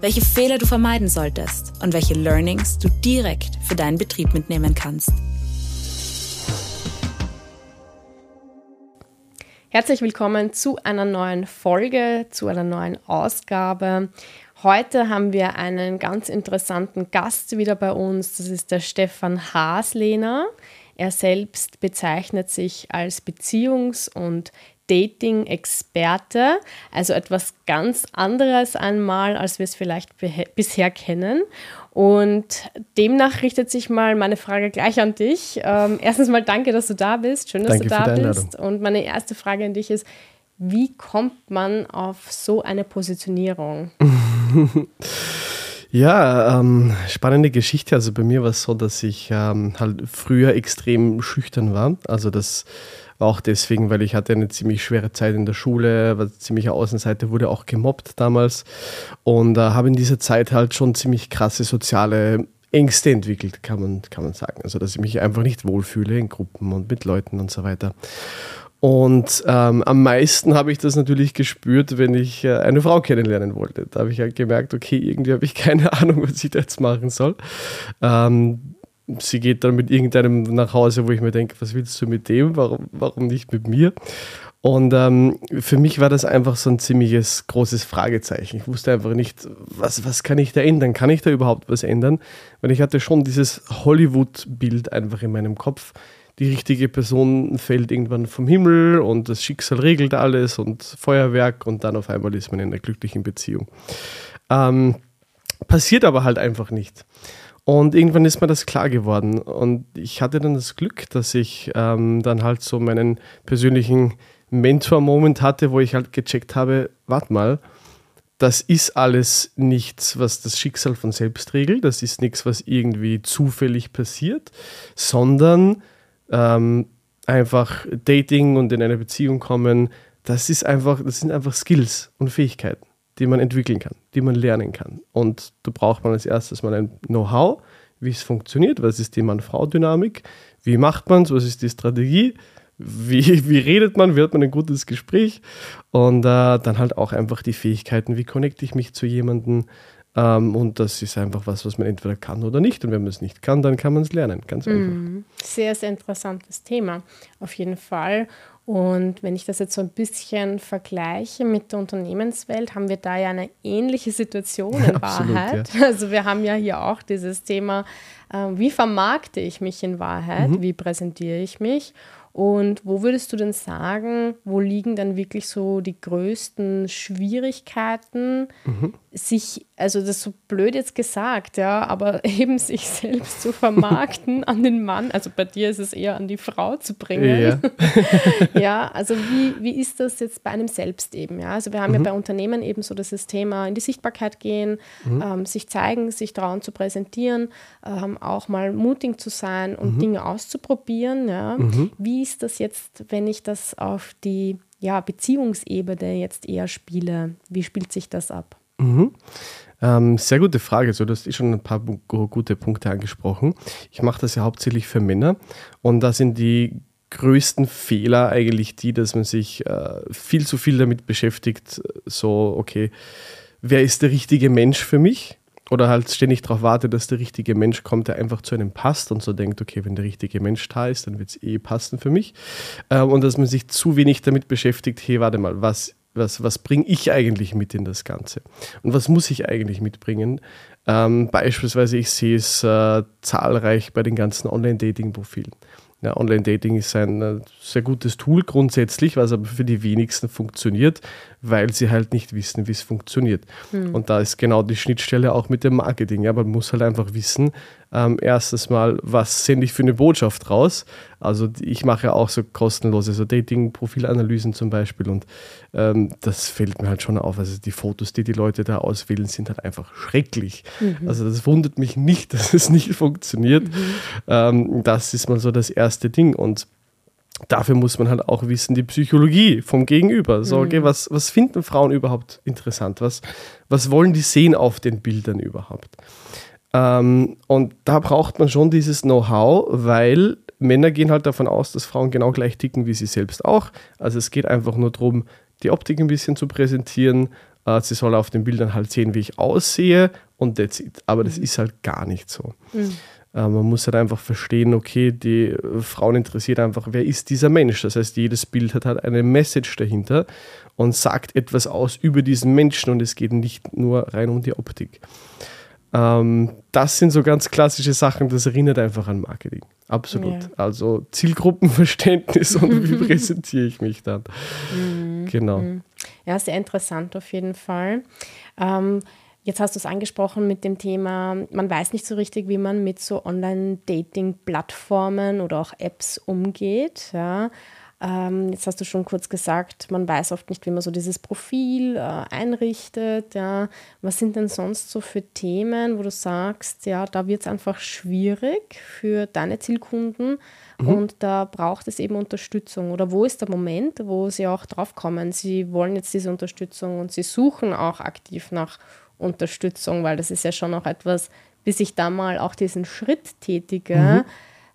welche Fehler du vermeiden solltest und welche Learnings du direkt für deinen Betrieb mitnehmen kannst. Herzlich willkommen zu einer neuen Folge, zu einer neuen Ausgabe. Heute haben wir einen ganz interessanten Gast wieder bei uns. Das ist der Stefan Haslehner. Er selbst bezeichnet sich als Beziehungs- und Dating-Experte, also etwas ganz anderes einmal, als wir es vielleicht bisher kennen. Und demnach richtet sich mal meine Frage gleich an dich. Ähm, erstens mal danke, dass du da bist. Schön, dass danke du da bist. Und meine erste Frage an dich ist, wie kommt man auf so eine Positionierung? Ja, ähm, spannende Geschichte. Also bei mir war es so, dass ich ähm, halt früher extrem schüchtern war. Also das auch deswegen, weil ich hatte eine ziemlich schwere Zeit in der Schule, war ziemlich Außenseite, wurde auch gemobbt damals und äh, habe in dieser Zeit halt schon ziemlich krasse soziale Ängste entwickelt, kann man, kann man sagen. Also dass ich mich einfach nicht wohlfühle in Gruppen und mit Leuten und so weiter. Und ähm, am meisten habe ich das natürlich gespürt, wenn ich äh, eine Frau kennenlernen wollte. Da habe ich halt gemerkt, okay, irgendwie habe ich keine Ahnung, was ich da jetzt machen soll. Ähm, sie geht dann mit irgendeinem nach Hause, wo ich mir denke, was willst du mit dem? Warum, warum nicht mit mir? Und ähm, für mich war das einfach so ein ziemliches großes Fragezeichen. Ich wusste einfach nicht, was, was kann ich da ändern? Kann ich da überhaupt was ändern? Weil ich hatte schon dieses Hollywood-Bild einfach in meinem Kopf die richtige Person fällt irgendwann vom Himmel und das Schicksal regelt alles und Feuerwerk und dann auf einmal ist man in einer glücklichen Beziehung. Ähm, passiert aber halt einfach nicht. Und irgendwann ist mir das klar geworden. Und ich hatte dann das Glück, dass ich ähm, dann halt so meinen persönlichen Mentor-Moment hatte, wo ich halt gecheckt habe, warte mal, das ist alles nichts, was das Schicksal von selbst regelt, das ist nichts, was irgendwie zufällig passiert, sondern ähm, einfach Dating und in eine Beziehung kommen, das ist einfach, das sind einfach Skills und Fähigkeiten, die man entwickeln kann, die man lernen kann. Und da braucht man als erstes mal ein Know-how, wie es funktioniert, was ist die Mann-Frau-Dynamik, wie macht man es, was ist die Strategie, wie, wie redet man, wie hat man ein gutes Gespräch und äh, dann halt auch einfach die Fähigkeiten, wie connecte ich mich zu jemandem, ähm, und das ist einfach was, was man entweder kann oder nicht. Und wenn man es nicht kann, dann kann man es lernen. Ganz einfach. Mm, sehr, sehr interessantes Thema. Auf jeden Fall. Und wenn ich das jetzt so ein bisschen vergleiche mit der Unternehmenswelt, haben wir da ja eine ähnliche Situation in Absolut, Wahrheit. Ja. Also wir haben ja hier auch dieses Thema, äh, wie vermarkte ich mich in Wahrheit, mhm. wie präsentiere ich mich. Und wo würdest du denn sagen, wo liegen dann wirklich so die größten Schwierigkeiten, mhm. sich, also das ist so blöd jetzt gesagt, ja, aber eben sich selbst zu vermarkten an den Mann, also bei dir ist es eher an die Frau zu bringen. Ja, ja also wie, wie ist das jetzt bei einem selbst eben, ja? Also wir haben mhm. ja bei Unternehmen eben so dieses Thema in die Sichtbarkeit gehen, mhm. ähm, sich zeigen, sich trauen zu präsentieren, ähm, auch mal mutig zu sein und mhm. Dinge auszuprobieren, ja. Mhm. Wie ist das jetzt, wenn ich das auf die ja, Beziehungsebene jetzt eher spiele? Wie spielt sich das ab? Mhm. Ähm, sehr gute Frage. So, du hast eh schon ein paar gute Punkte angesprochen. Ich mache das ja hauptsächlich für Männer und da sind die größten Fehler eigentlich die, dass man sich äh, viel zu viel damit beschäftigt, so, okay, wer ist der richtige Mensch für mich? Oder halt ständig darauf warte, dass der richtige Mensch kommt, der einfach zu einem passt und so denkt, okay, wenn der richtige Mensch da ist, dann wird es eh passen für mich. Ähm, und dass man sich zu wenig damit beschäftigt, hey, warte mal, was, was, was bringe ich eigentlich mit in das Ganze? Und was muss ich eigentlich mitbringen? Ähm, beispielsweise, ich sehe es äh, zahlreich bei den ganzen Online-Dating-Profilen. Ja, Online-Dating ist ein äh, sehr gutes Tool grundsätzlich, was aber für die wenigsten funktioniert, weil sie halt nicht wissen, wie es funktioniert. Hm. Und da ist genau die Schnittstelle auch mit dem Marketing. Ja, man muss halt einfach wissen, Ähm, erstes Mal, was sende ich für eine Botschaft raus? Also ich mache auch so kostenlose so Dating-Profilanalysen zum Beispiel und ähm, das fällt mir halt schon auf. Also die Fotos, die die Leute da auswählen, sind halt einfach schrecklich. Mhm. Also das wundert mich nicht, dass es nicht funktioniert. Mhm. Ähm, das ist mal so das erste Ding und dafür muss man halt auch wissen, die Psychologie vom Gegenüber. So, okay, mhm. was, was finden Frauen überhaupt interessant? Was, was wollen die sehen auf den Bildern überhaupt? Ähm, und da braucht man schon dieses Know-how, weil Männer gehen halt davon aus, dass Frauen genau gleich ticken wie sie selbst auch. Also es geht einfach nur darum, die Optik ein bisschen zu präsentieren. Äh, sie soll auf den Bildern halt sehen, wie ich aussehe und that's it. Aber das mhm. ist halt gar nicht so. Mhm. Äh, man muss halt einfach verstehen, okay, die Frauen interessiert einfach, wer ist dieser Mensch? Das heißt, jedes Bild hat halt eine Message dahinter und sagt etwas aus über diesen Menschen und es geht nicht nur rein um die Optik. Ähm, das sind so ganz klassische Sachen, das erinnert einfach an Marketing. Absolut. Ja. Also Zielgruppenverständnis und wie präsentiere ich mich dann. Mhm. Genau. Mhm. Ja, sehr interessant auf jeden Fall. Ähm, Jetzt hast du es angesprochen mit dem Thema, man weiß nicht so richtig, wie man mit so Online-Dating-Plattformen oder auch Apps umgeht. Ja. Ähm, jetzt hast du schon kurz gesagt, man weiß oft nicht, wie man so dieses Profil äh, einrichtet. Ja. Was sind denn sonst so für Themen, wo du sagst, ja, da wird es einfach schwierig für deine Zielkunden mhm. und da braucht es eben Unterstützung? Oder wo ist der Moment, wo sie auch drauf kommen, sie wollen jetzt diese Unterstützung und sie suchen auch aktiv nach Unterstützung, weil das ist ja schon auch etwas, bis ich da mal auch diesen Schritt tätige, mhm.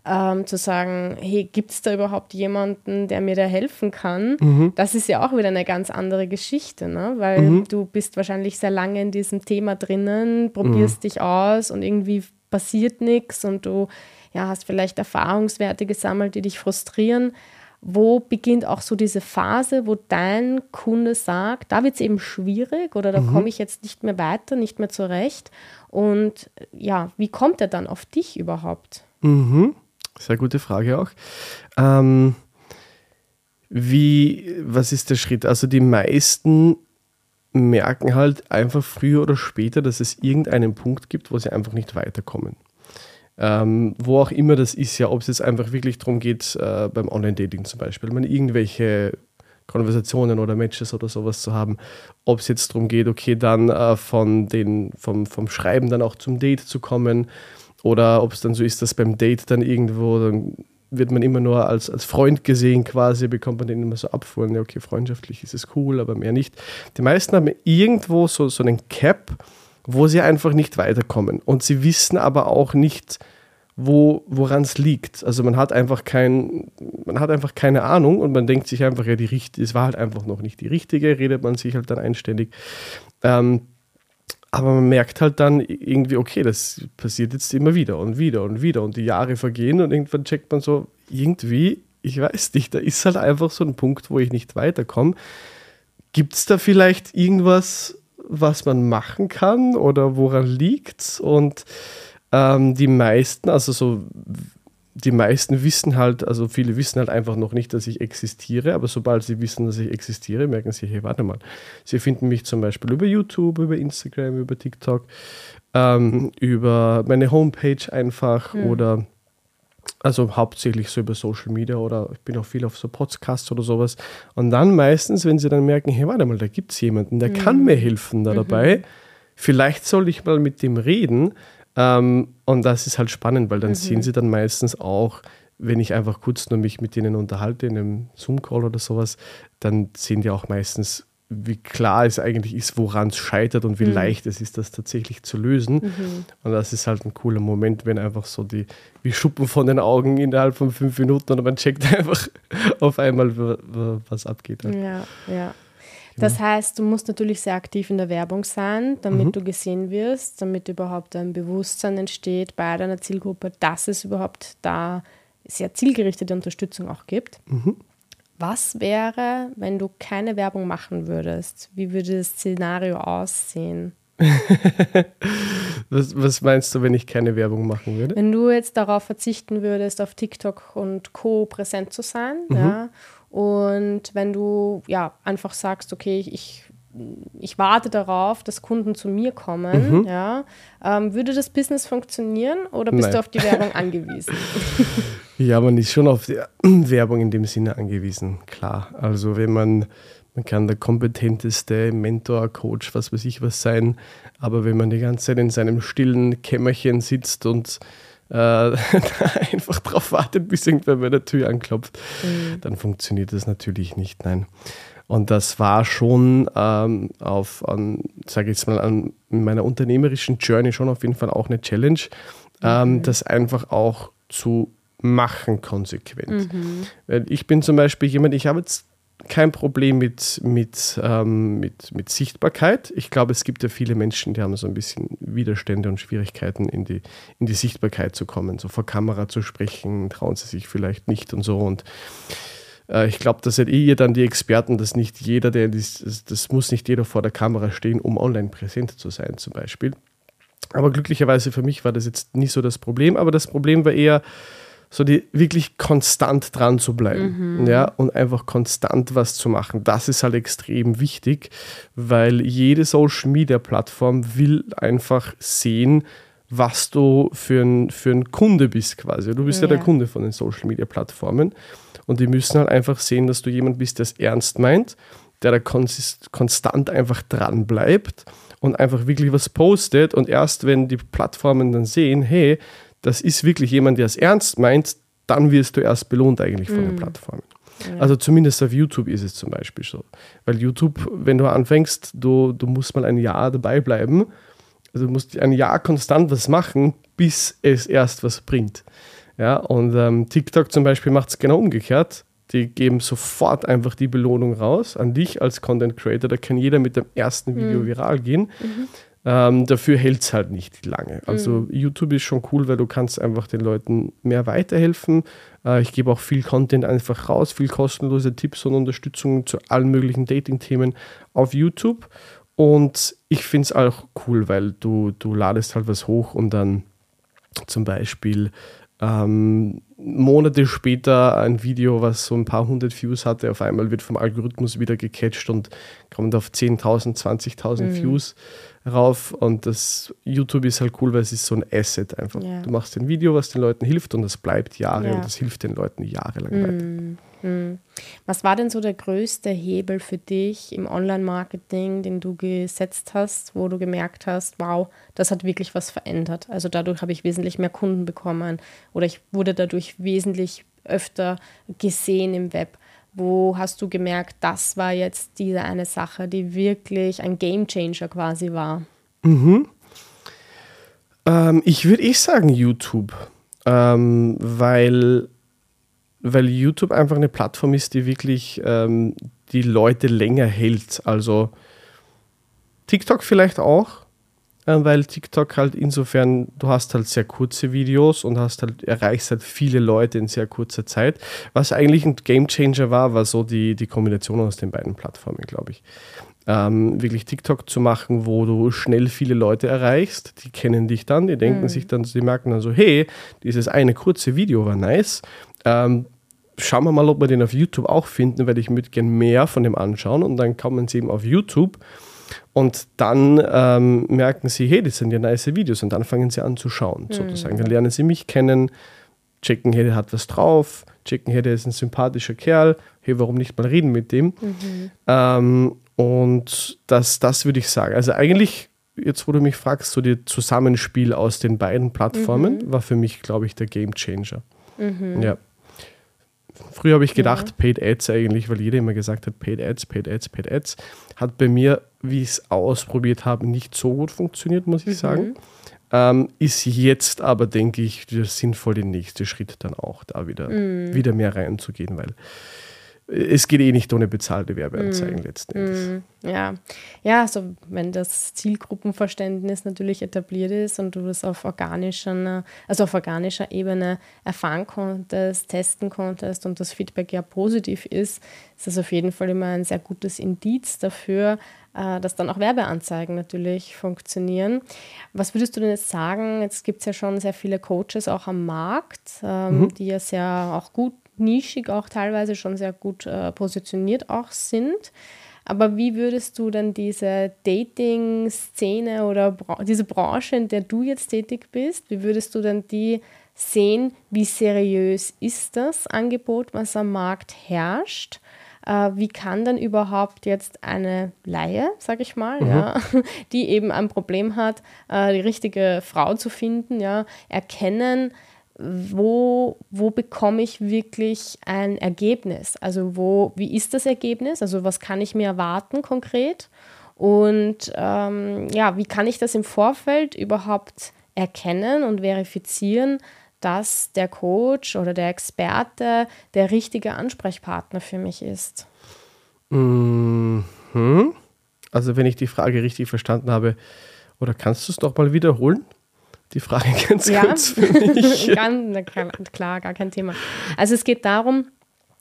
Ähm, zu sagen, hey, gibt es da überhaupt jemanden, der mir da helfen kann? Mhm. Das ist ja auch wieder eine ganz andere Geschichte, ne? weil mhm. du bist wahrscheinlich sehr lange in diesem Thema drinnen, probierst mhm. dich aus und irgendwie passiert nichts und du ja, hast vielleicht Erfahrungswerte gesammelt, die dich frustrieren wo beginnt auch so diese Phase, wo dein Kunde sagt, da wird es eben schwierig oder da mhm. komme ich jetzt nicht mehr weiter, nicht mehr zurecht. Und ja, wie kommt er dann auf dich überhaupt? Mhm. Sehr gute Frage auch. Ähm, wie, was ist der Schritt? Also die meisten merken halt einfach früher oder später, dass es irgendeinen Punkt gibt, wo sie einfach nicht weiterkommen. Ähm, wo auch immer das ist, ja, ob es jetzt einfach wirklich darum geht, äh, beim Online-Dating zum Beispiel, man irgendwelche Konversationen oder Matches oder sowas zu haben, ob es jetzt darum geht, okay, dann äh, von den, vom, vom Schreiben dann auch zum Date zu kommen oder ob es dann so ist, dass beim Date dann irgendwo, dann wird man immer nur als, als Freund gesehen quasi, bekommt man den immer so abfuhren, ja okay, freundschaftlich ist es cool, aber mehr nicht. Die meisten haben irgendwo so, so einen Cap, wo sie einfach nicht weiterkommen. Und sie wissen aber auch nicht, wo, woran es liegt. Also man hat einfach kein, man hat einfach keine Ahnung und man denkt sich einfach, ja, die richtige, es war halt einfach noch nicht die richtige, redet man sich halt dann einständig. Ähm, aber man merkt halt dann irgendwie, okay, das passiert jetzt immer wieder und wieder und wieder und die Jahre vergehen und irgendwann checkt man so, irgendwie, ich weiß nicht, da ist halt einfach so ein Punkt, wo ich nicht weiterkomme. Gibt es da vielleicht irgendwas, was man machen kann oder woran liegt Und ähm, die meisten, also so die meisten wissen halt, also viele wissen halt einfach noch nicht, dass ich existiere, aber sobald sie wissen, dass ich existiere, merken sie, hey, warte mal, sie finden mich zum Beispiel über YouTube, über Instagram, über TikTok, ähm, über meine Homepage einfach mhm. oder also hauptsächlich so über Social Media oder ich bin auch viel auf so Podcasts oder sowas. Und dann meistens, wenn sie dann merken, hey, warte mal, da gibt es jemanden, der mhm. kann mir helfen da mhm. dabei. Vielleicht soll ich mal mit dem reden. Ähm, und das ist halt spannend, weil dann mhm. sehen sie dann meistens auch, wenn ich einfach kurz nur mich mit denen unterhalte in einem Zoom-Call oder sowas, dann sehen die auch meistens, wie klar es eigentlich ist, woran es scheitert und wie mhm. leicht es ist, das tatsächlich zu lösen. Mhm. Und das ist halt ein cooler Moment, wenn einfach so die wie Schuppen von den Augen innerhalb von fünf Minuten und man checkt einfach auf einmal, was abgeht. Ja, ja. Genau. Das heißt, du musst natürlich sehr aktiv in der Werbung sein, damit mhm. du gesehen wirst, damit überhaupt ein Bewusstsein entsteht bei deiner Zielgruppe, dass es überhaupt da sehr zielgerichtete Unterstützung auch gibt. Mhm. Was wäre, wenn du keine Werbung machen würdest? Wie würde das Szenario aussehen? was, was, meinst du, wenn ich keine Werbung machen würde? Wenn du jetzt darauf verzichten würdest, auf TikTok und Co. präsent zu sein, mhm. ja, und wenn du ja einfach sagst, okay, ich ich warte darauf, dass Kunden zu mir kommen, mhm. ja, ähm, würde das Business funktionieren oder bist Nein. du auf die Werbung angewiesen? ja, man ist schon auf die Werbung in dem Sinne angewiesen, klar. Also wenn man, man kann der kompetenteste Mentor, Coach, was weiß ich was sein, aber wenn man die ganze Zeit in seinem stillen Kämmerchen sitzt und äh, einfach darauf wartet, bis irgendwer bei der Tür anklopft, mhm. dann funktioniert das natürlich nicht, nein. Und das war schon ähm, auf, sage ich jetzt mal, an meiner unternehmerischen Journey schon auf jeden Fall auch eine Challenge, ähm, mhm. das einfach auch zu machen konsequent. Mhm. Weil ich bin zum Beispiel jemand, ich habe jetzt kein Problem mit, mit, ähm, mit, mit Sichtbarkeit. Ich glaube, es gibt ja viele Menschen, die haben so ein bisschen Widerstände und Schwierigkeiten, in die, in die Sichtbarkeit zu kommen, so vor Kamera zu sprechen, trauen sie sich vielleicht nicht und so. Und äh, ich glaube, da seid ihr dann die Experten, dass nicht jeder, der das, das muss nicht jeder vor der Kamera stehen, um online präsent zu sein, zum Beispiel. Aber glücklicherweise für mich war das jetzt nicht so das Problem, aber das Problem war eher, so die wirklich konstant dran zu bleiben, mhm. ja, und einfach konstant was zu machen. Das ist halt extrem wichtig, weil jede Social Media Plattform will einfach sehen, was du für ein, für ein Kunde bist quasi. Du bist ja. ja der Kunde von den Social Media Plattformen. Und die müssen halt einfach sehen, dass du jemand bist, der es ernst meint, der da konstant einfach dran bleibt und einfach wirklich was postet. Und erst wenn die Plattformen dann sehen, hey, das ist wirklich jemand, der es ernst meint, dann wirst du erst belohnt eigentlich von mhm. den Plattformen. Ja. Also zumindest auf YouTube ist es zum Beispiel so. Weil YouTube, wenn du anfängst, du, du musst mal ein Jahr dabei bleiben. Also du musst ein Jahr konstant was machen, bis es erst was bringt. Ja, und ähm, TikTok zum Beispiel macht es genau umgekehrt. Die geben sofort einfach die Belohnung raus an dich als Content Creator. Da kann jeder mit dem ersten Video mhm. viral gehen. Mhm. Ähm, dafür hält es halt nicht lange. Also mhm. YouTube ist schon cool, weil du kannst einfach den Leuten mehr weiterhelfen. Äh, ich gebe auch viel Content einfach raus, viel kostenlose Tipps und Unterstützung zu allen möglichen Dating-Themen auf YouTube. Und ich finde es auch cool, weil du, du ladest halt was hoch und dann zum Beispiel ähm, Monate später ein Video, was so ein paar hundert Views hatte, auf einmal wird vom Algorithmus wieder gecatcht und kommt auf 10.000, 20.000 mhm. Views rauf. Und das YouTube ist halt cool, weil es ist so ein Asset einfach. Ja. Du machst ein Video, was den Leuten hilft und das bleibt Jahre ja. und das hilft den Leuten jahrelang mhm. weiter. Hm. Was war denn so der größte Hebel für dich im Online-Marketing, den du gesetzt hast, wo du gemerkt hast, wow, das hat wirklich was verändert? Also dadurch habe ich wesentlich mehr Kunden bekommen oder ich wurde dadurch wesentlich öfter gesehen im Web. Wo hast du gemerkt, das war jetzt diese eine Sache, die wirklich ein Game Changer quasi war? Mhm. Ähm, ich würde eh sagen YouTube, ähm, weil weil YouTube einfach eine Plattform ist, die wirklich ähm, die Leute länger hält. Also TikTok vielleicht auch, weil TikTok halt insofern, du hast halt sehr kurze Videos und hast halt, erreichst halt viele Leute in sehr kurzer Zeit. Was eigentlich ein Game Changer war, war so die, die Kombination aus den beiden Plattformen, glaube ich. Ähm, wirklich TikTok zu machen, wo du schnell viele Leute erreichst, die kennen dich dann, die denken mhm. sich dann, die merken dann so, hey, dieses eine kurze Video war nice, ähm, schauen wir mal, ob wir den auf YouTube auch finden, weil ich würde gerne mehr von dem anschauen und dann kommen sie eben auf YouTube und dann ähm, merken sie, hey, das sind ja nice Videos und dann fangen sie an zu schauen, mhm. sozusagen. Dann lernen sie mich kennen, checken, hey, der hat was drauf, checken, hey, der ist ein sympathischer Kerl, hey, warum nicht mal reden mit dem? Mhm. Ähm, und das, das würde ich sagen. Also eigentlich, jetzt wo du mich fragst, so das Zusammenspiel aus den beiden Plattformen mhm. war für mich, glaube ich, der Game Changer. Mhm. Ja. Früher habe ich gedacht, ja. Paid Ads eigentlich, weil jeder immer gesagt hat, Paid Ads, Paid Ads, Paid Ads. Hat bei mir, wie ich es ausprobiert habe, nicht so gut funktioniert, muss ich mhm. sagen. Ähm, ist jetzt aber, denke ich, der sinnvolle nächste Schritt dann auch, da wieder, mhm. wieder mehr reinzugehen, weil es geht eh nicht ohne bezahlte Werbeanzeigen mm. letzten Endes. Mm. Ja. ja, also wenn das Zielgruppenverständnis natürlich etabliert ist und du das auf organischer, also auf organischer Ebene erfahren konntest, testen konntest und das Feedback ja positiv ist, ist das auf jeden Fall immer ein sehr gutes Indiz dafür, äh, dass dann auch Werbeanzeigen natürlich funktionieren. Was würdest du denn jetzt sagen? Jetzt gibt es ja schon sehr viele Coaches auch am Markt, ähm, mhm. die ja sehr auch gut nischig auch teilweise schon sehr gut äh, positioniert auch sind. Aber wie würdest du dann diese Dating-Szene oder Bra diese Branche, in der du jetzt tätig bist, wie würdest du dann die sehen, wie seriös ist das Angebot, was am Markt herrscht? Äh, wie kann denn überhaupt jetzt eine Laie, sage ich mal, mhm. ja, die eben ein Problem hat, äh, die richtige Frau zu finden, ja, erkennen, wo, wo bekomme ich wirklich ein Ergebnis? Also wo, wie ist das Ergebnis? Also was kann ich mir erwarten konkret? Und ähm, ja, wie kann ich das im Vorfeld überhaupt erkennen und verifizieren, dass der Coach oder der Experte der richtige Ansprechpartner für mich ist. Mhm. Also wenn ich die Frage richtig verstanden habe, oder kannst du es noch mal wiederholen? Die Frage ganz ja. kurz für mich. ganz, klar, gar kein Thema. Also es geht darum,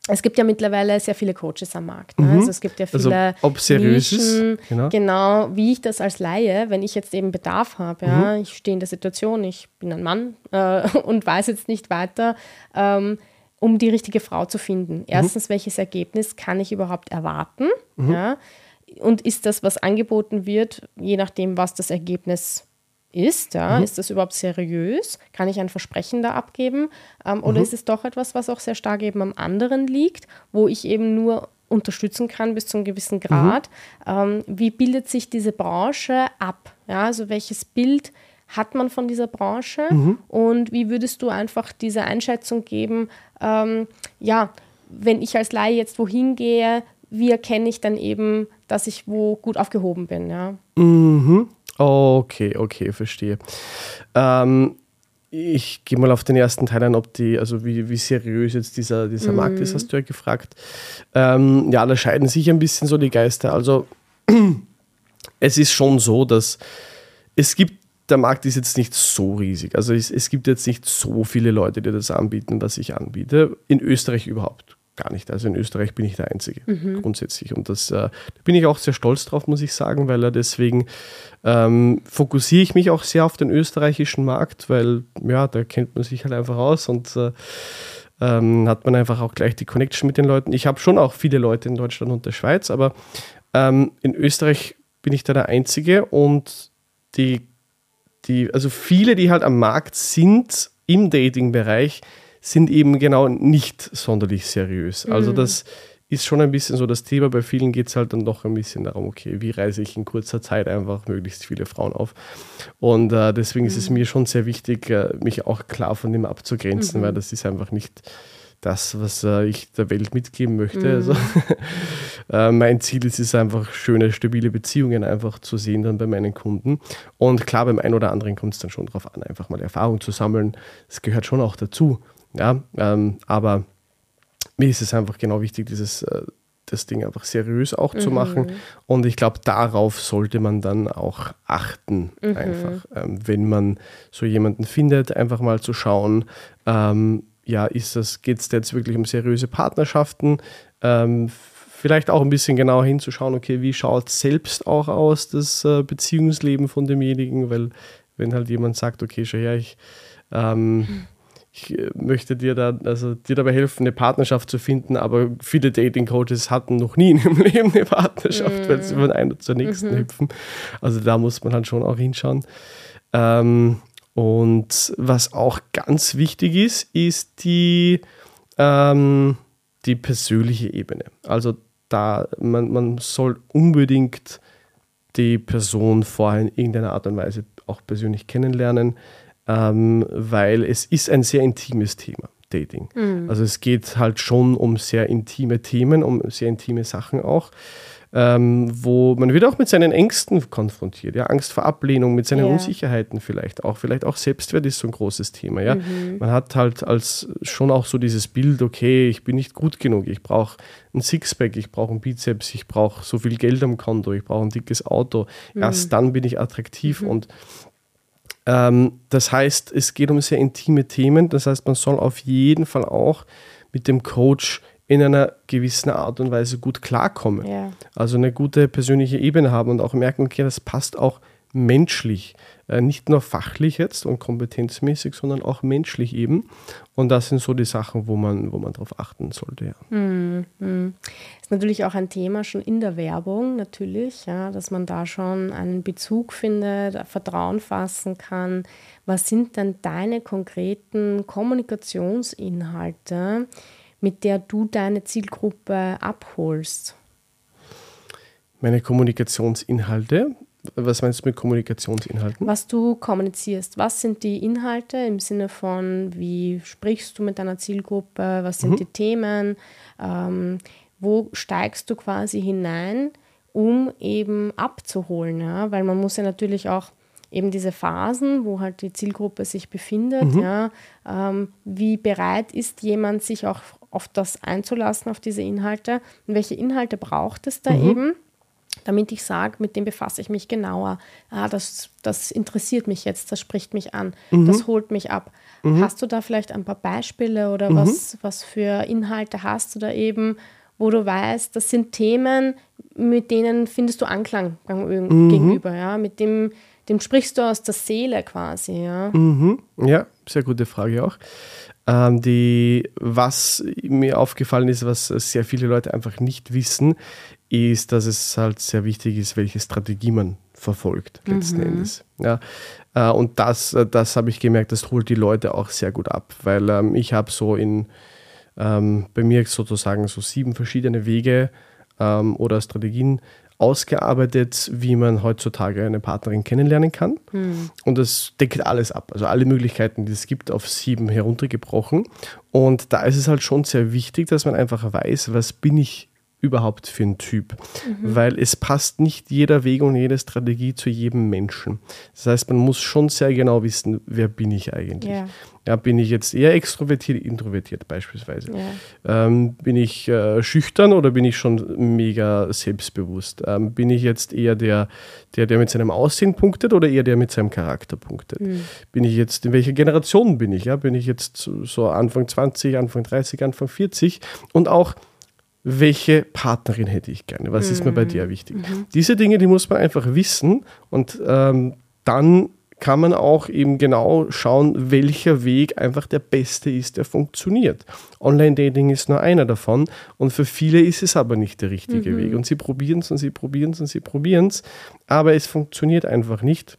es gibt ja mittlerweile sehr viele Coaches am Markt. Ne? Mhm. Also es gibt ja also viele also, ob seriös Nischen, ist. Genau. genau. wie ich das als Laie, wenn ich jetzt eben Bedarf habe, ja, mhm. ich stehe in der Situation, ich bin ein Mann äh, und weiß jetzt nicht weiter, ähm, um die richtige Frau zu finden. Mhm. Erstens, mhm. welches Ergebnis kann ich überhaupt erwarten? Mhm. Ja? Und ist das, was angeboten wird, je nachdem, was das Ergebnis ist? Ist. Ja? Mhm. Ist das überhaupt seriös? Kann ich ein Versprechen da abgeben? Ähm, oder mhm. ist es doch etwas, was auch sehr stark eben am anderen liegt, wo ich eben nur unterstützen kann bis zu einem gewissen Grad? Mhm. Ähm, wie bildet sich diese Branche ab? Ja? Also welches Bild hat man von dieser Branche? Mhm. Und wie würdest du einfach diese Einschätzung geben? Ähm, ja, wenn ich als Laie jetzt wohin gehe, wie erkenne ich dann eben, dass ich wo gut aufgehoben bin? Ja? Mhm. Okay, okay, verstehe. Ähm, ich gehe mal auf den ersten Teil ein, ob die, also wie, wie seriös jetzt dieser, dieser mhm. Markt ist, hast du ja gefragt. Ähm, ja, da scheiden sich ein bisschen so die Geister. Also es ist schon so, dass es gibt, der Markt ist jetzt nicht so riesig. Also es, es gibt jetzt nicht so viele Leute, die das anbieten, was ich anbiete. In Österreich überhaupt gar nicht. Also in Österreich bin ich der Einzige, mhm. grundsätzlich. Und das, äh, da bin ich auch sehr stolz drauf, muss ich sagen, weil er deswegen ähm, fokussiere ich mich auch sehr auf den österreichischen Markt, weil ja, da kennt man sich halt einfach aus und äh, ähm, hat man einfach auch gleich die Connection mit den Leuten. Ich habe schon auch viele Leute in Deutschland und der Schweiz, aber ähm, in Österreich bin ich da der Einzige und die, die, also viele, die halt am Markt sind im Dating-Bereich, sind eben genau nicht sonderlich seriös. Also mhm. das ist schon ein bisschen so das Thema. Bei vielen geht es halt dann doch ein bisschen darum, okay, wie reise ich in kurzer Zeit einfach möglichst viele Frauen auf. Und äh, deswegen mhm. ist es mhm. mir schon sehr wichtig, äh, mich auch klar von dem abzugrenzen, mhm. weil das ist einfach nicht das, was äh, ich der Welt mitgeben möchte. Mhm. Also, äh, mein Ziel ist es einfach, schöne, stabile Beziehungen einfach zu sehen dann bei meinen Kunden. Und klar, beim einen oder anderen kommt es dann schon darauf an, einfach mal Erfahrung zu sammeln. Das gehört schon auch dazu. Ja, ähm, aber mir ist es einfach genau wichtig, dieses, äh, das Ding einfach seriös auch mhm. zu machen. Und ich glaube, darauf sollte man dann auch achten, mhm. einfach. Ähm, wenn man so jemanden findet, einfach mal zu schauen, ähm, ja, ist das, geht es jetzt wirklich um seriöse Partnerschaften? Ähm, vielleicht auch ein bisschen genauer hinzuschauen, okay, wie schaut selbst auch aus, das äh, Beziehungsleben von demjenigen, weil wenn halt jemand sagt, okay, schau her, ich ähm, mhm ich äh, möchte dir da, also dir dabei helfen, eine Partnerschaft zu finden, aber viele Dating Coaches hatten noch nie in ihrem Leben eine Partnerschaft, mm. weil sie von einer zur nächsten mhm. hüpfen. Also da muss man halt schon auch hinschauen. Ähm, und was auch ganz wichtig ist, ist die, ähm, die persönliche Ebene. Also da, man, man soll unbedingt die Person vorher in irgendeiner Art und Weise auch persönlich kennenlernen ähm, weil es ist ein sehr intimes Thema, Dating. Mhm. Also es geht halt schon um sehr intime Themen, um sehr intime Sachen auch. Ähm, wo man wird auch mit seinen Ängsten konfrontiert, ja, Angst vor Ablehnung, mit seinen ja. Unsicherheiten vielleicht auch, vielleicht auch Selbstwert ist so ein großes Thema, ja. Mhm. Man hat halt als schon auch so dieses Bild, okay, ich bin nicht gut genug, ich brauche ein Sixpack, ich brauche ein Bizeps, ich brauche so viel Geld am Konto, ich brauche ein dickes Auto, mhm. erst dann bin ich attraktiv mhm. und ähm, das heißt, es geht um sehr intime Themen. Das heißt, man soll auf jeden Fall auch mit dem Coach in einer gewissen Art und Weise gut klarkommen. Ja. Also eine gute persönliche Ebene haben und auch merken, okay, das passt auch menschlich, äh, nicht nur fachlich jetzt und kompetenzmäßig, sondern auch menschlich eben. Und das sind so die Sachen, wo man, wo man darauf achten sollte. Ja. Mm, mm. Ist natürlich auch ein Thema schon in der Werbung, natürlich, ja, dass man da schon einen Bezug findet, Vertrauen fassen kann. Was sind denn deine konkreten Kommunikationsinhalte, mit der du deine Zielgruppe abholst? Meine Kommunikationsinhalte, was meinst du mit Kommunikationsinhalten? Was du kommunizierst. Was sind die Inhalte im Sinne von, wie sprichst du mit deiner Zielgruppe? Was sind mhm. die Themen? Ähm, wo steigst du quasi hinein, um eben abzuholen? Ja? Weil man muss ja natürlich auch eben diese Phasen, wo halt die Zielgruppe sich befindet, mhm. ja, ähm, wie bereit ist jemand, sich auch auf das einzulassen, auf diese Inhalte und welche Inhalte braucht es da mhm. eben? Damit ich sage, mit dem befasse ich mich genauer. Ah, das, das interessiert mich jetzt, das spricht mich an, mhm. das holt mich ab. Mhm. Hast du da vielleicht ein paar Beispiele oder mhm. was, was für Inhalte hast du da eben, wo du weißt, das sind Themen, mit denen findest du Anklang mhm. gegenüber, ja, mit dem, dem sprichst du aus der Seele quasi, ja. Mhm. Ja, sehr gute Frage auch. Ähm, die, was mir aufgefallen ist, was sehr viele Leute einfach nicht wissen, ist, dass es halt sehr wichtig ist, welche Strategie man verfolgt, letzten mhm. Endes. Ja, äh, und das, äh, das habe ich gemerkt, das holt die Leute auch sehr gut ab, weil ähm, ich habe so in, ähm, bei mir sozusagen so sieben verschiedene Wege ähm, oder Strategien ausgearbeitet, wie man heutzutage eine Partnerin kennenlernen kann. Mhm. Und das deckt alles ab. Also alle Möglichkeiten, die es gibt, auf sieben heruntergebrochen. Und da ist es halt schon sehr wichtig, dass man einfach weiß, was bin ich überhaupt für ein Typ? Mhm. Weil es passt nicht jeder Weg und jede Strategie zu jedem Menschen. Das heißt, man muss schon sehr genau wissen, wer bin ich eigentlich? Ja. ja bin ich jetzt eher extrovertiert, introvertiert beispielsweise? Ja. Ähm, bin ich äh, schüchtern oder bin ich schon mega selbstbewusst? Ähm, bin ich jetzt eher der, der, der mit seinem Aussehen punktet oder eher der mit seinem Charakter punktet? Mhm. Bin ich jetzt, in welcher Generation bin ich? Ja? Bin ich jetzt so Anfang 20, Anfang 30, Anfang 40? Und auch welche Partnerin hätte ich gerne? Was mhm. ist mir bei dir wichtig? Mhm. Diese Dinge, die muss man einfach wissen und ähm, dann kann man auch eben genau schauen, welcher Weg einfach der beste ist, der funktioniert. Online-Dating ist nur einer davon und für viele ist es aber nicht der richtige mhm. Weg. Und sie probieren es und sie probieren es und sie probieren es, aber es funktioniert einfach nicht.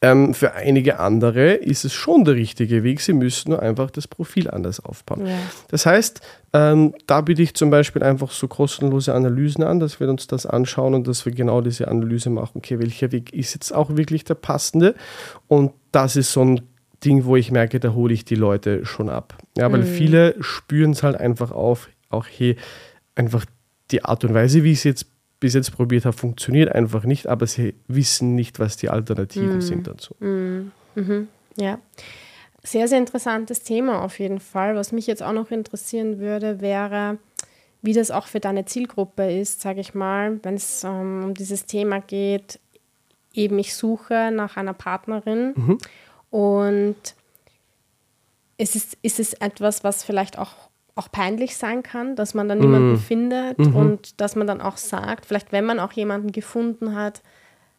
Ähm, für einige andere ist es schon der richtige Weg. Sie müssen nur einfach das Profil anders aufbauen. Ja. Das heißt, ähm, da biete ich zum Beispiel einfach so kostenlose Analysen an, dass wir uns das anschauen und dass wir genau diese Analyse machen. Okay, welcher Weg ist jetzt auch wirklich der passende? Und das ist so ein Ding, wo ich merke, da hole ich die Leute schon ab. Ja, weil mhm. viele spüren es halt einfach auf, auch hey, einfach die Art und Weise, wie ich es jetzt bis jetzt probiert habe, funktioniert einfach nicht, aber sie wissen nicht, was die Alternativen mm. sind dazu. Mm. Mhm. Ja. Sehr, sehr interessantes Thema auf jeden Fall. Was mich jetzt auch noch interessieren würde, wäre, wie das auch für deine Zielgruppe ist, sage ich mal, wenn es ähm, um dieses Thema geht, eben ich suche nach einer Partnerin mhm. und es ist, ist es etwas, was vielleicht auch auch peinlich sein kann, dass man dann niemanden mm. findet mhm. und dass man dann auch sagt, vielleicht wenn man auch jemanden gefunden hat,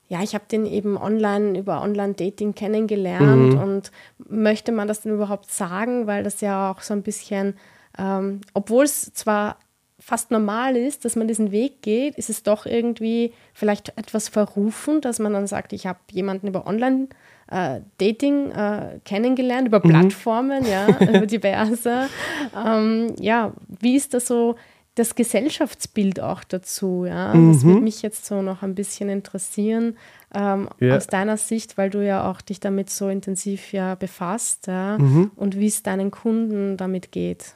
ja, ich habe den eben online über Online-Dating kennengelernt mhm. und möchte man das denn überhaupt sagen, weil das ja auch so ein bisschen, ähm, obwohl es zwar fast normal ist, dass man diesen Weg geht, ist es doch irgendwie vielleicht etwas verrufen, dass man dann sagt, ich habe jemanden über Online äh, Dating äh, kennengelernt, über mhm. Plattformen, ja, über diverse. Ähm, ja, wie ist das so das Gesellschaftsbild auch dazu? Ja? Mhm. Das würde mich jetzt so noch ein bisschen interessieren, ähm, ja. aus deiner Sicht, weil du ja auch dich damit so intensiv ja befasst ja? Mhm. und wie es deinen Kunden damit geht.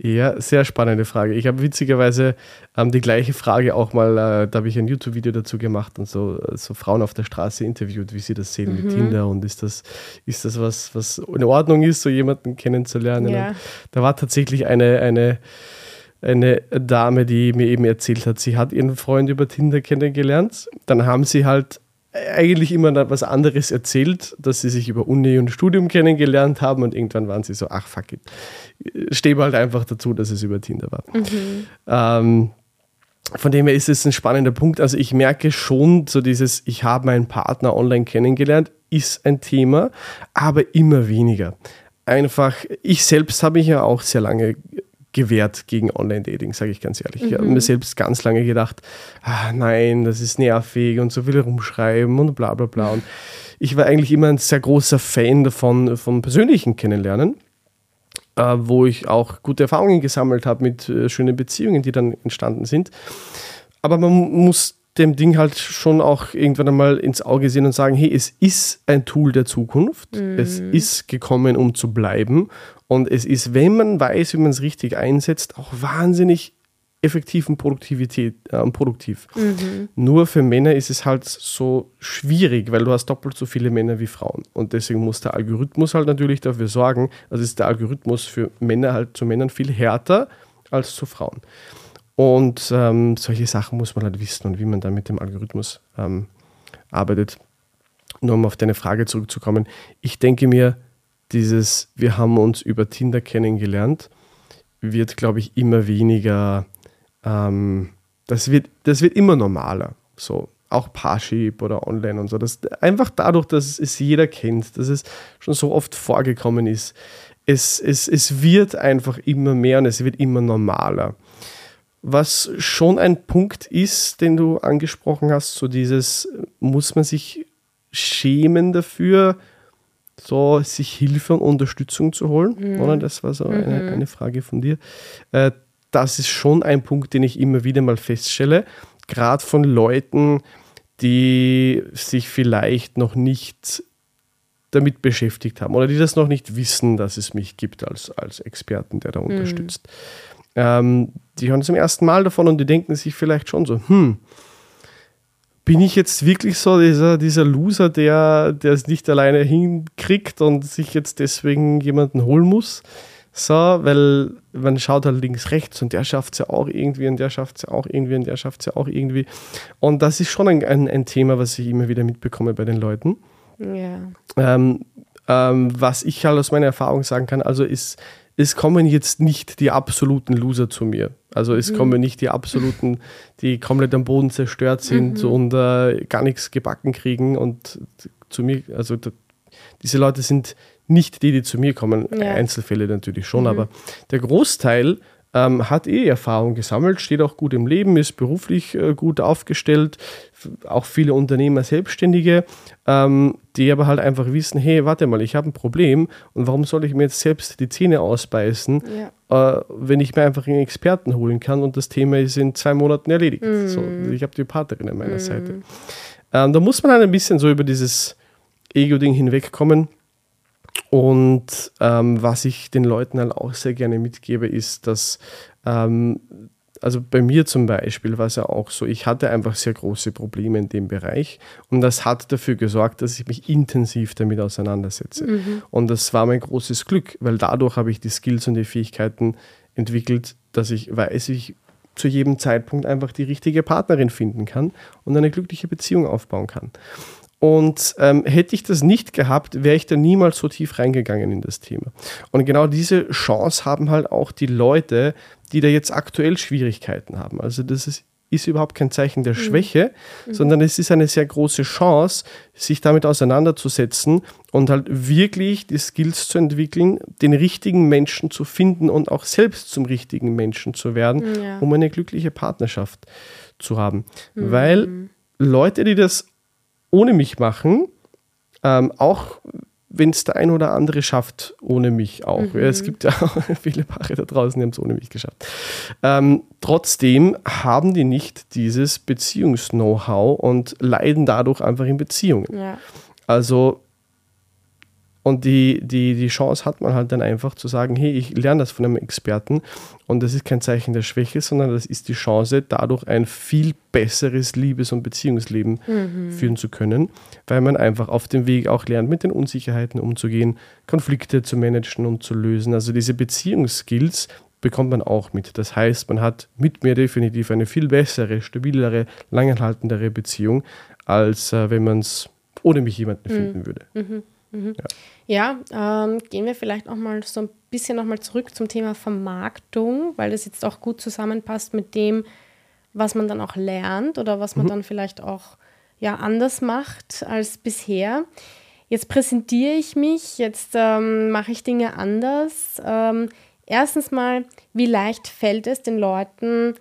Ja, sehr spannende Frage. Ich habe witzigerweise ähm, die gleiche Frage auch mal, äh, da habe ich ein YouTube-Video dazu gemacht und so, so Frauen auf der Straße interviewt, wie sie das sehen mhm. mit Tinder und ist das, ist das was, was in Ordnung ist, so jemanden kennenzulernen. Ja. Da war tatsächlich eine, eine, eine Dame, die mir eben erzählt hat, sie hat ihren Freund über Tinder kennengelernt. Dann haben sie halt eigentlich immer was anderes erzählt, dass sie sich über Uni und Studium kennengelernt haben und irgendwann waren sie so, ach fuck it. Stehen halt einfach dazu, dass es über Tinder war. Mhm. Ähm, von dem her ist es ein spannender Punkt. Also ich merke schon, so dieses, ich habe meinen Partner online kennengelernt, ist ein Thema, aber immer weniger. Einfach, ich selbst habe mich ja auch sehr lange gewehrt gegen Online-Dating, sage ich ganz ehrlich. Mhm. Ich habe mir selbst ganz lange gedacht, ah, nein, das ist nervig und so viel rumschreiben und bla bla bla. Und ich war eigentlich immer ein sehr großer Fan davon, vom persönlichen Kennenlernen, äh, wo ich auch gute Erfahrungen gesammelt habe mit äh, schönen Beziehungen, die dann entstanden sind. Aber man muss dem Ding halt schon auch irgendwann einmal ins Auge sehen und sagen, hey, es ist ein Tool der Zukunft. Mhm. Es ist gekommen, um zu bleiben. Und es ist, wenn man weiß, wie man es richtig einsetzt, auch wahnsinnig effektiv und Produktivität, äh, produktiv. Mhm. Nur für Männer ist es halt so schwierig, weil du hast doppelt so viele Männer wie Frauen. Und deswegen muss der Algorithmus halt natürlich dafür sorgen, also ist der Algorithmus für Männer halt zu Männern viel härter als zu Frauen. Und ähm, solche Sachen muss man halt wissen und wie man dann mit dem Algorithmus ähm, arbeitet. Nur um auf deine Frage zurückzukommen. Ich denke mir, dieses, wir haben uns über Tinder kennengelernt, wird, glaube ich, immer weniger ähm, das, wird, das wird immer normaler. So, auch Parship oder online und so. Das, einfach dadurch, dass es jeder kennt, dass es schon so oft vorgekommen ist. Es, es, es wird einfach immer mehr und es wird immer normaler. Was schon ein Punkt ist, den du angesprochen hast, so dieses, muss man sich schämen dafür, so sich Hilfe und Unterstützung zu holen? Mhm. Oder? Das war so mhm. eine, eine, Frage von dir. Äh, das ist schon ein Punkt, den ich immer wieder mal feststelle, gerade von Leuten, die sich vielleicht noch nicht damit beschäftigt haben oder die das noch nicht wissen, dass es mich gibt als, als Experten, der da mhm. unterstützt. Ähm, die hören zum ersten Mal davon und die denken sich vielleicht schon so, hm, bin ich jetzt wirklich so dieser, dieser Loser, der, der es nicht alleine hinkriegt und sich jetzt deswegen jemanden holen muss? So, weil man schaut halt links, rechts und der schafft es ja auch irgendwie und der schafft es ja auch irgendwie und der schafft es ja auch irgendwie. Und das ist schon ein, ein, ein, Thema, was ich immer wieder mitbekomme bei den Leuten. Ja. Ähm, ähm, was ich halt aus meiner Erfahrung sagen kann, also ist, es kommen jetzt nicht die absoluten Loser zu mir. Also es mhm. kommen nicht die absoluten, die komplett am Boden zerstört sind mhm. und äh, gar nichts gebacken kriegen. Und zu mir, also diese Leute sind nicht die, die zu mir kommen, ja. Einzelfälle natürlich schon, mhm. aber der Großteil ähm, hat eh Erfahrung gesammelt, steht auch gut im Leben, ist beruflich äh, gut aufgestellt, auch viele Unternehmer, Selbstständige, ähm, die aber halt einfach wissen, hey, warte mal, ich habe ein Problem und warum soll ich mir jetzt selbst die Zähne ausbeißen, ja. äh, wenn ich mir einfach einen Experten holen kann und das Thema ist in zwei Monaten erledigt. Mhm. So, ich habe die Partnerin an meiner mhm. Seite. Ähm, da muss man halt ein bisschen so über dieses Ego-Ding hinwegkommen und ähm, was ich den Leuten halt auch sehr gerne mitgebe, ist, dass, ähm, also bei mir zum Beispiel war es ja auch so, ich hatte einfach sehr große Probleme in dem Bereich und das hat dafür gesorgt, dass ich mich intensiv damit auseinandersetze. Mhm. Und das war mein großes Glück, weil dadurch habe ich die Skills und die Fähigkeiten entwickelt, dass ich weiß, ich zu jedem Zeitpunkt einfach die richtige Partnerin finden kann und eine glückliche Beziehung aufbauen kann. Und ähm, hätte ich das nicht gehabt, wäre ich da niemals so tief reingegangen in das Thema. Und genau diese Chance haben halt auch die Leute, die da jetzt aktuell Schwierigkeiten haben. Also das ist, ist überhaupt kein Zeichen der mhm. Schwäche, mhm. sondern es ist eine sehr große Chance, sich damit auseinanderzusetzen und halt wirklich die Skills zu entwickeln, den richtigen Menschen zu finden und auch selbst zum richtigen Menschen zu werden, ja. um eine glückliche Partnerschaft zu haben. Mhm. Weil Leute, die das ohne mich machen, ähm, auch wenn es der ein oder andere schafft, ohne mich auch. Mhm. Es gibt ja auch viele Paare da draußen, die haben es ohne mich geschafft. Ähm, trotzdem haben die nicht dieses Beziehungs-Know-how und leiden dadurch einfach in Beziehungen. Ja. Also und die, die, die Chance hat man halt dann einfach zu sagen, hey, ich lerne das von einem Experten und das ist kein Zeichen der Schwäche, sondern das ist die Chance, dadurch ein viel besseres Liebes- und Beziehungsleben mhm. führen zu können, weil man einfach auf dem Weg auch lernt, mit den Unsicherheiten umzugehen, Konflikte zu managen und zu lösen. Also diese Beziehungsskills bekommt man auch mit. Das heißt, man hat mit mir definitiv eine viel bessere, stabilere, langanhaltendere Beziehung, als äh, wenn man es ohne mich jemanden mhm. finden würde. Mhm. Mhm. Ja, ja ähm, gehen wir vielleicht noch mal so ein bisschen noch mal zurück zum Thema Vermarktung, weil das jetzt auch gut zusammenpasst mit dem, was man dann auch lernt oder was man mhm. dann vielleicht auch ja, anders macht als bisher. Jetzt präsentiere ich mich, jetzt ähm, mache ich Dinge anders. Ähm, erstens mal, wie leicht fällt es den Leuten,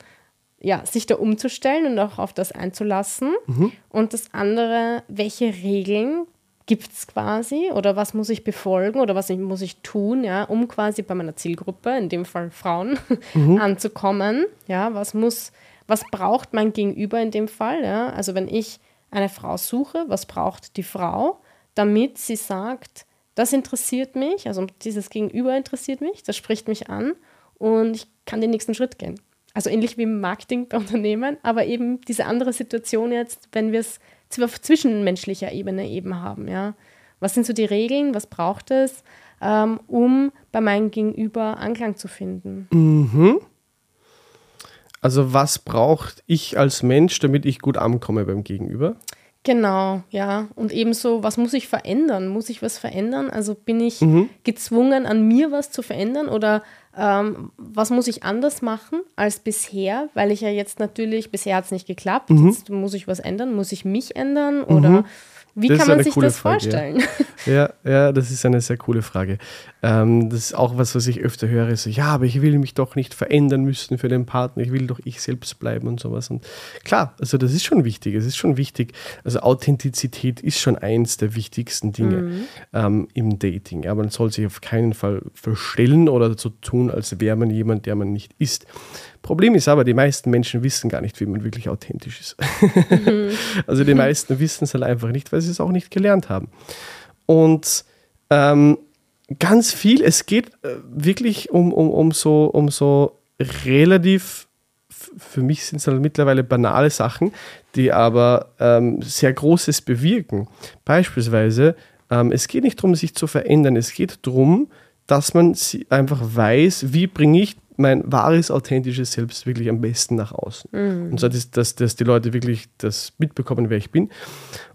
ja, sich da umzustellen und auch auf das einzulassen? Mhm. Und das andere, welche Regeln gibt es quasi oder was muss ich befolgen oder was muss ich tun, ja, um quasi bei meiner Zielgruppe, in dem Fall Frauen, mhm. anzukommen? Ja, was muss, was braucht mein Gegenüber in dem Fall? Ja? Also wenn ich eine Frau suche, was braucht die Frau, damit sie sagt, das interessiert mich, also dieses Gegenüber interessiert mich, das spricht mich an und ich kann den nächsten Schritt gehen. Also ähnlich wie im Marketing bei Unternehmen, aber eben diese andere Situation jetzt, wenn wir es auf zwischenmenschlicher Ebene eben haben. Ja. Was sind so die Regeln, was braucht es, ähm, um bei meinem Gegenüber Anklang zu finden? Mhm. Also was braucht ich als Mensch, damit ich gut ankomme beim Gegenüber? Genau, ja. Und ebenso, was muss ich verändern? Muss ich was verändern? Also bin ich mhm. gezwungen, an mir was zu verändern oder ähm, was muss ich anders machen als bisher? Weil ich ja jetzt natürlich, bisher hat es nicht geklappt, mhm. jetzt muss ich was ändern, muss ich mich ändern oder mhm. Wie das kann man sich das Frage, vorstellen? Ja. ja. ja, das ist eine sehr coole Frage. Ähm, das ist auch was, was ich öfter höre. So, ja, aber ich will mich doch nicht verändern müssen für den Partner. Ich will doch ich selbst bleiben und sowas. Und klar, also das ist schon wichtig. Es ist schon wichtig. Also Authentizität ist schon eins der wichtigsten Dinge mhm. ähm, im Dating. Aber man soll sich auf keinen Fall verstellen oder so tun, als wäre man jemand, der man nicht ist. Problem ist aber, die meisten Menschen wissen gar nicht, wie man wirklich authentisch ist. Mhm. also die meisten wissen es halt einfach nicht, weil sie es auch nicht gelernt haben. Und ähm, ganz viel, es geht äh, wirklich um, um, um, so, um so relativ, für mich sind es halt mittlerweile banale Sachen, die aber ähm, sehr Großes bewirken. Beispielsweise, ähm, es geht nicht darum, sich zu verändern, es geht darum, dass man einfach weiß, wie bringe ich mein wahres, authentisches Selbst wirklich am besten nach außen. Mhm. Und so, dass, dass, dass die Leute wirklich das mitbekommen, wer ich bin.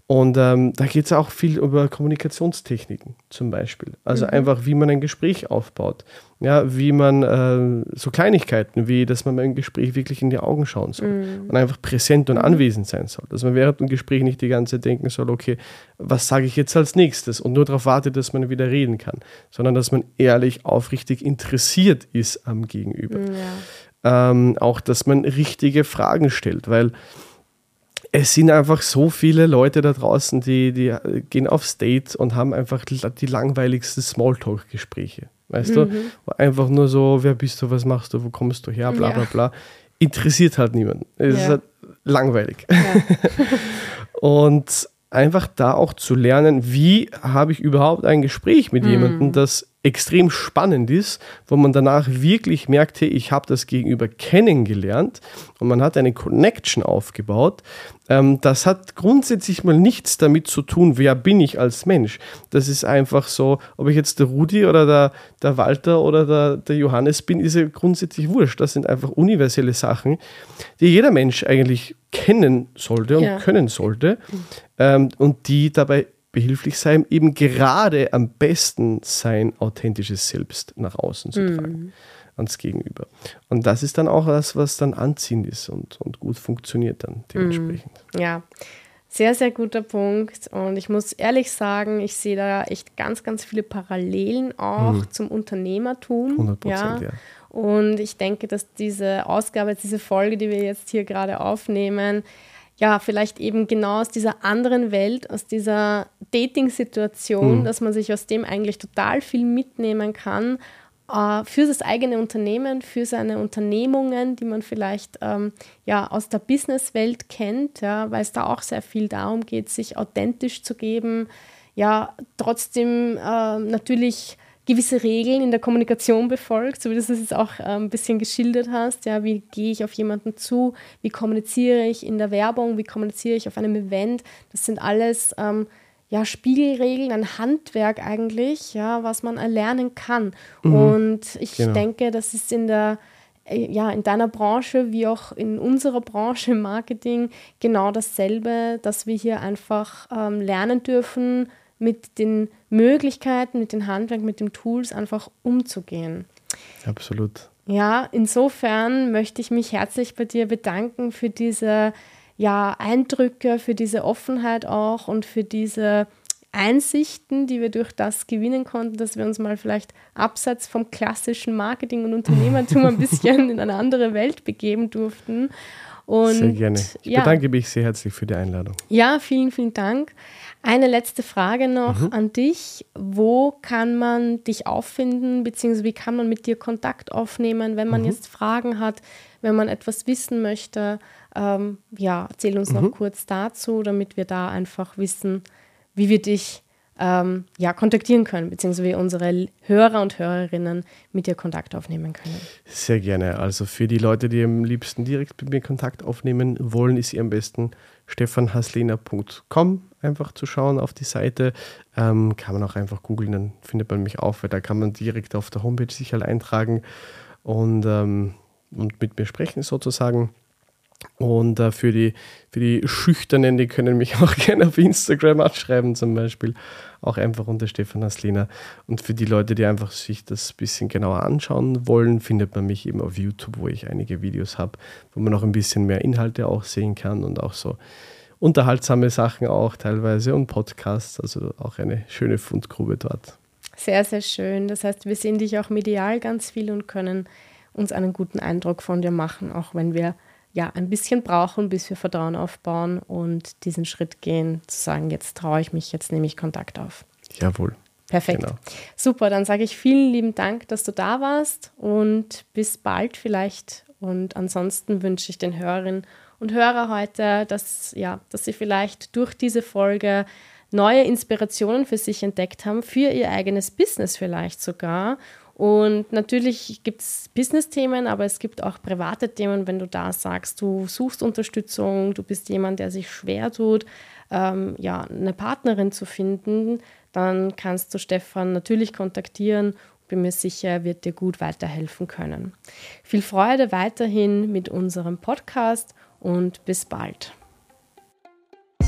Und ähm, da geht es auch viel über Kommunikationstechniken zum Beispiel. Also mhm. einfach, wie man ein Gespräch aufbaut. Ja, wie man äh, so Kleinigkeiten, wie dass man beim Gespräch wirklich in die Augen schauen soll mhm. und einfach präsent und mhm. anwesend sein soll. Dass man während dem Gespräch nicht die ganze Zeit denken soll, okay, was sage ich jetzt als nächstes und nur darauf wartet, dass man wieder reden kann, sondern dass man ehrlich, aufrichtig interessiert ist am Gegenüber. Ja. Ähm, auch, dass man richtige Fragen stellt, weil es sind einfach so viele Leute da draußen, die, die gehen aufs Date und haben einfach die langweiligsten Smalltalk-Gespräche. Weißt mhm. du? Einfach nur so, wer bist du, was machst du, wo kommst du her, bla bla bla. Interessiert halt niemanden. Es ja. ist halt langweilig. Ja. und einfach da auch zu lernen, wie habe ich überhaupt ein Gespräch mit mhm. jemandem, das extrem spannend ist, wo man danach wirklich merkt, hey, ich habe das Gegenüber kennengelernt und man hat eine Connection aufgebaut. Ähm, das hat grundsätzlich mal nichts damit zu tun, wer bin ich als Mensch. Das ist einfach so, ob ich jetzt der Rudi oder der, der Walter oder der, der Johannes bin, ist ja grundsätzlich wurscht. Das sind einfach universelle Sachen, die jeder Mensch eigentlich kennen sollte und ja. können sollte ähm, und die dabei behilflich sein, eben gerade am besten sein authentisches Selbst nach außen zu tragen, mhm. ans Gegenüber. Und das ist dann auch das, was dann anziehend ist und, und gut funktioniert dann dementsprechend. Mhm. Ja. Sehr, sehr guter Punkt. Und ich muss ehrlich sagen, ich sehe da echt ganz, ganz viele Parallelen auch mhm. zum Unternehmertum. 100 Prozent, ja. ja. Und ich denke, dass diese Ausgabe, diese Folge, die wir jetzt hier gerade aufnehmen, ja, vielleicht eben genau aus dieser anderen Welt, aus dieser Dating-Situation, mhm. dass man sich aus dem eigentlich total viel mitnehmen kann äh, für das eigene Unternehmen, für seine Unternehmungen, die man vielleicht ähm, ja, aus der Businesswelt kennt, ja, weil es da auch sehr viel darum geht, sich authentisch zu geben, ja, trotzdem äh, natürlich gewisse Regeln in der Kommunikation befolgt, so wie du es jetzt auch äh, ein bisschen geschildert hast. Ja, wie gehe ich auf jemanden zu? Wie kommuniziere ich in der Werbung? Wie kommuniziere ich auf einem Event? Das sind alles ähm, ja, Spiegelregeln, ein Handwerk eigentlich, ja, was man erlernen kann. Mhm. Und ich genau. denke, das ist in der äh, ja, in deiner Branche wie auch in unserer Branche im Marketing genau dasselbe, dass wir hier einfach ähm, lernen dürfen, mit den Möglichkeiten, mit den Handwerk, mit den Tools einfach umzugehen. Absolut. Ja, insofern möchte ich mich herzlich bei dir bedanken für diese ja, Eindrücke, für diese Offenheit auch und für diese Einsichten, die wir durch das gewinnen konnten, dass wir uns mal vielleicht abseits vom klassischen Marketing und Unternehmertum ein bisschen in eine andere Welt begeben durften. Und, sehr gerne. Ich ja. bedanke mich sehr herzlich für die Einladung. Ja, vielen, vielen Dank. Eine letzte Frage noch mhm. an dich. Wo kann man dich auffinden, beziehungsweise wie kann man mit dir Kontakt aufnehmen, wenn man mhm. jetzt Fragen hat, wenn man etwas wissen möchte? Ähm, ja, erzähl uns mhm. noch kurz dazu, damit wir da einfach wissen, wie wir dich ähm, ja, kontaktieren können, beziehungsweise unsere Hörer und Hörerinnen mit dir Kontakt aufnehmen können. Sehr gerne. Also für die Leute, die am liebsten direkt mit mir Kontakt aufnehmen wollen, ist ihr am besten stefanhaslena.com einfach zu schauen auf die Seite. Ähm, kann man auch einfach googeln, dann findet man mich auf, weil da kann man direkt auf der Homepage sich halt eintragen und, ähm, und mit mir sprechen sozusagen. Und äh, für, die, für die Schüchternen, die können mich auch gerne auf Instagram anschreiben, zum Beispiel. Auch einfach unter Stefan Haslina. Und für die Leute, die einfach sich das ein bisschen genauer anschauen wollen, findet man mich eben auf YouTube, wo ich einige Videos habe, wo man auch ein bisschen mehr Inhalte auch sehen kann und auch so unterhaltsame Sachen auch teilweise und Podcasts. Also auch eine schöne Fundgrube dort. Sehr, sehr schön. Das heißt, wir sehen dich auch medial ganz viel und können uns einen guten Eindruck von dir machen, auch wenn wir ja, ein bisschen brauchen, bis wir Vertrauen aufbauen und diesen Schritt gehen, zu sagen, jetzt traue ich mich, jetzt nehme ich Kontakt auf. Jawohl. Perfekt. Genau. Super, dann sage ich vielen lieben Dank, dass du da warst und bis bald vielleicht. Und ansonsten wünsche ich den Hörerinnen und Hörern heute, dass, ja, dass sie vielleicht durch diese Folge neue Inspirationen für sich entdeckt haben, für ihr eigenes Business vielleicht sogar und natürlich gibt es Business-Themen, aber es gibt auch private Themen, wenn du da sagst, du suchst Unterstützung, du bist jemand, der sich schwer tut, ähm, ja, eine Partnerin zu finden, dann kannst du Stefan natürlich kontaktieren. Bin mir sicher, er wird dir gut weiterhelfen können. Viel Freude weiterhin mit unserem Podcast und bis bald.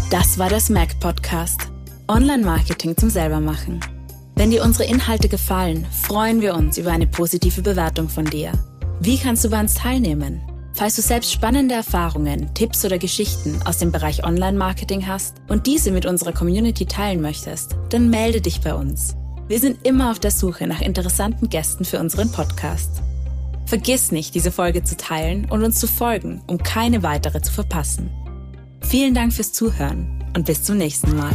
Das war der Smack Podcast. Online-Marketing zum Selbermachen. Wenn dir unsere Inhalte gefallen, freuen wir uns über eine positive Bewertung von dir. Wie kannst du bei uns teilnehmen? Falls du selbst spannende Erfahrungen, Tipps oder Geschichten aus dem Bereich Online-Marketing hast und diese mit unserer Community teilen möchtest, dann melde dich bei uns. Wir sind immer auf der Suche nach interessanten Gästen für unseren Podcast. Vergiss nicht, diese Folge zu teilen und uns zu folgen, um keine weitere zu verpassen. Vielen Dank fürs Zuhören und bis zum nächsten Mal.